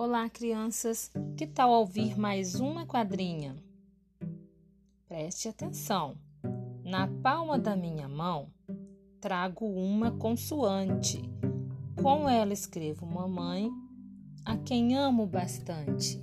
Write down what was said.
Olá, crianças! Que tal ouvir mais uma quadrinha? Preste atenção. Na palma da minha mão trago uma consoante. Com ela escrevo mamãe, a quem amo bastante.